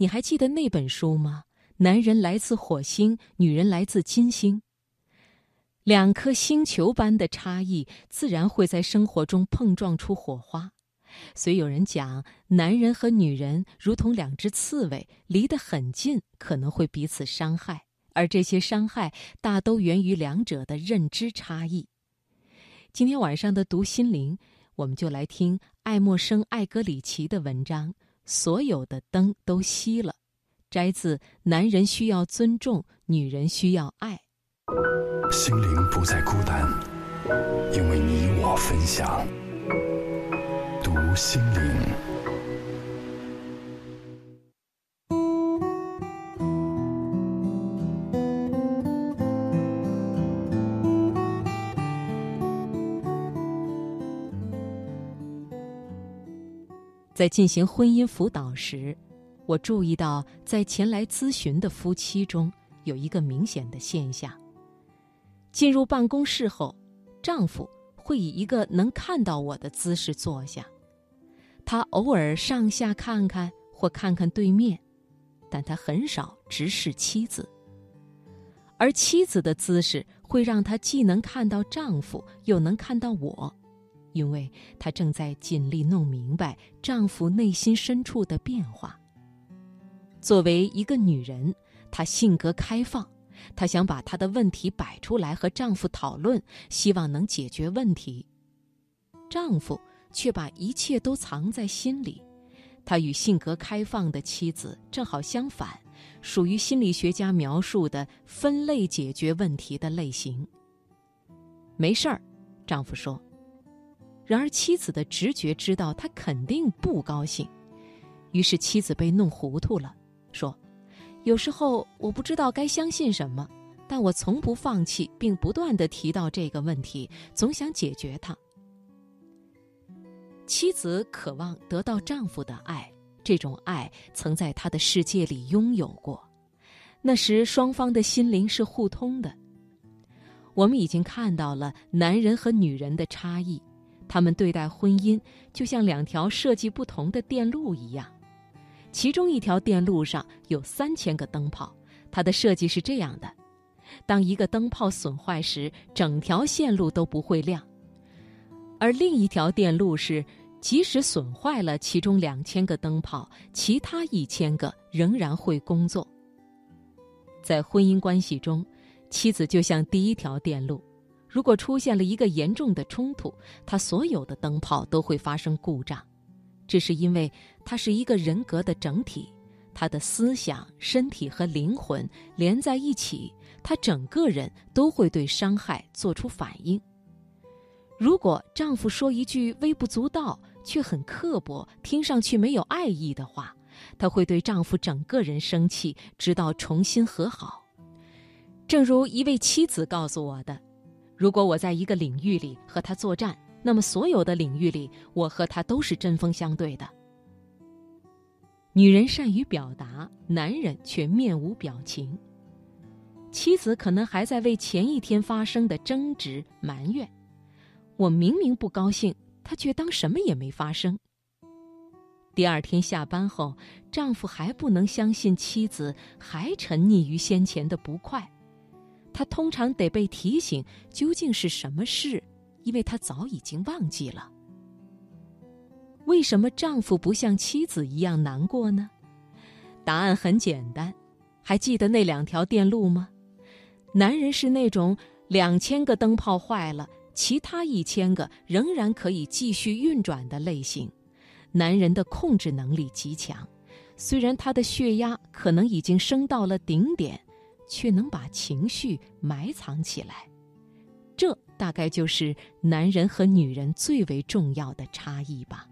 你还记得那本书吗？男人来自火星，女人来自金星。两颗星球般的差异，自然会在生活中碰撞出火花。所以有人讲，男人和女人如同两只刺猬，离得很近，可能会彼此伤害，而这些伤害大都源于两者的认知差异。今天晚上的读心灵，我们就来听爱默生·艾格里奇的文章《所有的灯都熄了》，摘自《男人需要尊重，女人需要爱》。心灵不再孤单，因为你我分享。读心灵，在进行婚姻辅导时，我注意到，在前来咨询的夫妻中有一个明显的现象：进入办公室后，丈夫。会以一个能看到我的姿势坐下，他偶尔上下看看或看看对面，但他很少直视妻子。而妻子的姿势会让他既能看到丈夫，又能看到我，因为她正在尽力弄明白丈夫内心深处的变化。作为一个女人，她性格开放。她想把她的问题摆出来和丈夫讨论，希望能解决问题。丈夫却把一切都藏在心里。他与性格开放的妻子正好相反，属于心理学家描述的分类解决问题的类型。没事儿，丈夫说。然而妻子的直觉知道他肯定不高兴，于是妻子被弄糊涂了，说。有时候我不知道该相信什么，但我从不放弃，并不断的提到这个问题，总想解决它。妻子渴望得到丈夫的爱，这种爱曾在她的世界里拥有过，那时双方的心灵是互通的。我们已经看到了男人和女人的差异，他们对待婚姻就像两条设计不同的电路一样。其中一条电路上有三千个灯泡，它的设计是这样的：当一个灯泡损坏时，整条线路都不会亮；而另一条电路是，即使损坏了其中两千个灯泡，其他一千个仍然会工作。在婚姻关系中，妻子就像第一条电路，如果出现了一个严重的冲突，她所有的灯泡都会发生故障。这是因为他是一个人格的整体，他的思想、身体和灵魂连在一起，他整个人都会对伤害做出反应。如果丈夫说一句微不足道却很刻薄、听上去没有爱意的话，她会对丈夫整个人生气，直到重新和好。正如一位妻子告诉我的：“如果我在一个领域里和他作战。”那么，所有的领域里，我和他都是针锋相对的。女人善于表达，男人却面无表情。妻子可能还在为前一天发生的争执埋怨，我明明不高兴，他却当什么也没发生。第二天下班后，丈夫还不能相信妻子还沉溺于先前的不快，他通常得被提醒究竟是什么事。因为他早已经忘记了。为什么丈夫不像妻子一样难过呢？答案很简单，还记得那两条电路吗？男人是那种两千个灯泡坏了，其他一千个仍然可以继续运转的类型。男人的控制能力极强，虽然他的血压可能已经升到了顶点，却能把情绪埋藏起来。这大概就是男人和女人最为重要的差异吧。